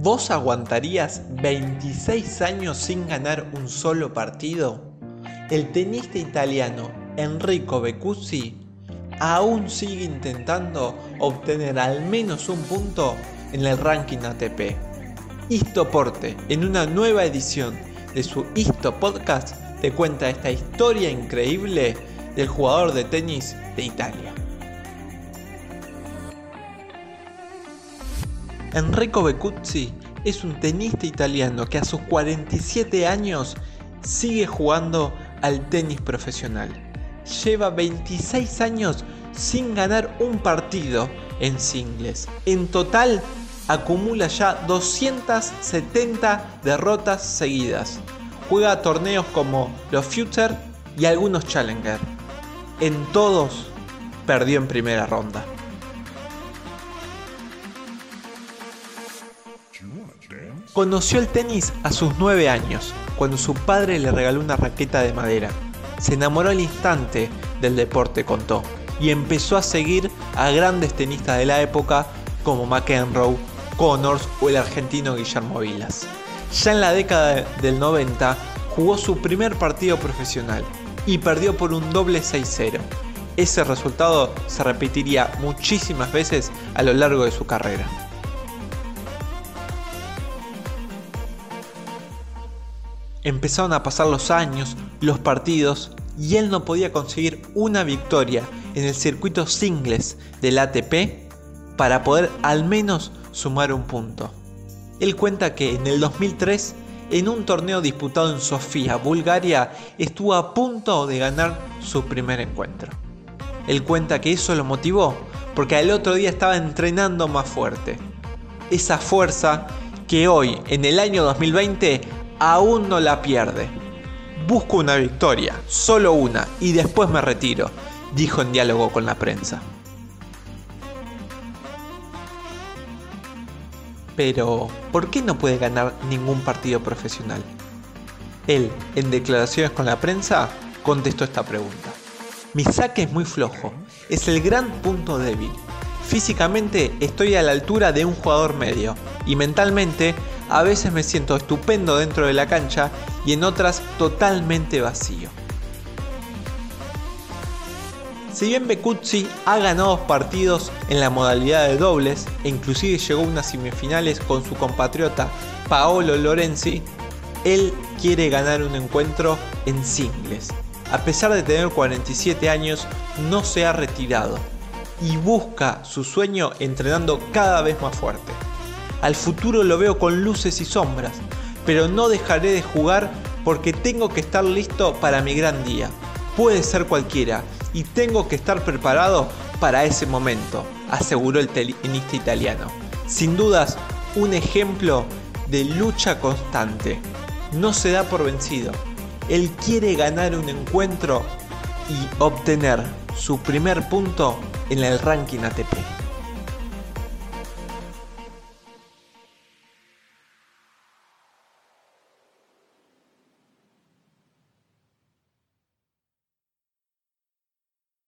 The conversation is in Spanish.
¿Vos aguantarías 26 años sin ganar un solo partido? El tenista italiano Enrico Beccuzzi aún sigue intentando obtener al menos un punto en el ranking ATP. Istoporte, en una nueva edición de su Isto Podcast, te cuenta esta historia increíble del jugador de tenis de Italia. Enrico Beccuzzi es un tenista italiano que a sus 47 años sigue jugando al tenis profesional. Lleva 26 años sin ganar un partido en singles. En total acumula ya 270 derrotas seguidas. Juega torneos como los Future y algunos Challenger. En todos perdió en primera ronda. Conoció el tenis a sus 9 años, cuando su padre le regaló una raqueta de madera. Se enamoró al instante del deporte, contó, y empezó a seguir a grandes tenistas de la época como McEnroe, Connors o el argentino Guillermo Vilas. Ya en la década del 90 jugó su primer partido profesional y perdió por un doble 6-0. Ese resultado se repetiría muchísimas veces a lo largo de su carrera. Empezaron a pasar los años, los partidos, y él no podía conseguir una victoria en el circuito singles del ATP para poder al menos sumar un punto. Él cuenta que en el 2003, en un torneo disputado en Sofía, Bulgaria, estuvo a punto de ganar su primer encuentro. Él cuenta que eso lo motivó porque al otro día estaba entrenando más fuerte. Esa fuerza que hoy, en el año 2020, aún no la pierde. Busco una victoria, solo una, y después me retiro, dijo en diálogo con la prensa. Pero, ¿por qué no puede ganar ningún partido profesional? Él, en declaraciones con la prensa, contestó esta pregunta. Mi saque es muy flojo, es el gran punto débil. Físicamente estoy a la altura de un jugador medio y mentalmente a veces me siento estupendo dentro de la cancha y en otras totalmente vacío. Si bien Becuzzi ha ganado partidos en la modalidad de dobles e inclusive llegó a unas semifinales con su compatriota Paolo Lorenzi, él quiere ganar un encuentro en singles. A pesar de tener 47 años, no se ha retirado y busca su sueño entrenando cada vez más fuerte. Al futuro lo veo con luces y sombras, pero no dejaré de jugar porque tengo que estar listo para mi gran día. Puede ser cualquiera y tengo que estar preparado para ese momento, aseguró el tenista italiano. Sin dudas, un ejemplo de lucha constante. No se da por vencido. Él quiere ganar un encuentro y obtener su primer punto en el ranking ATP.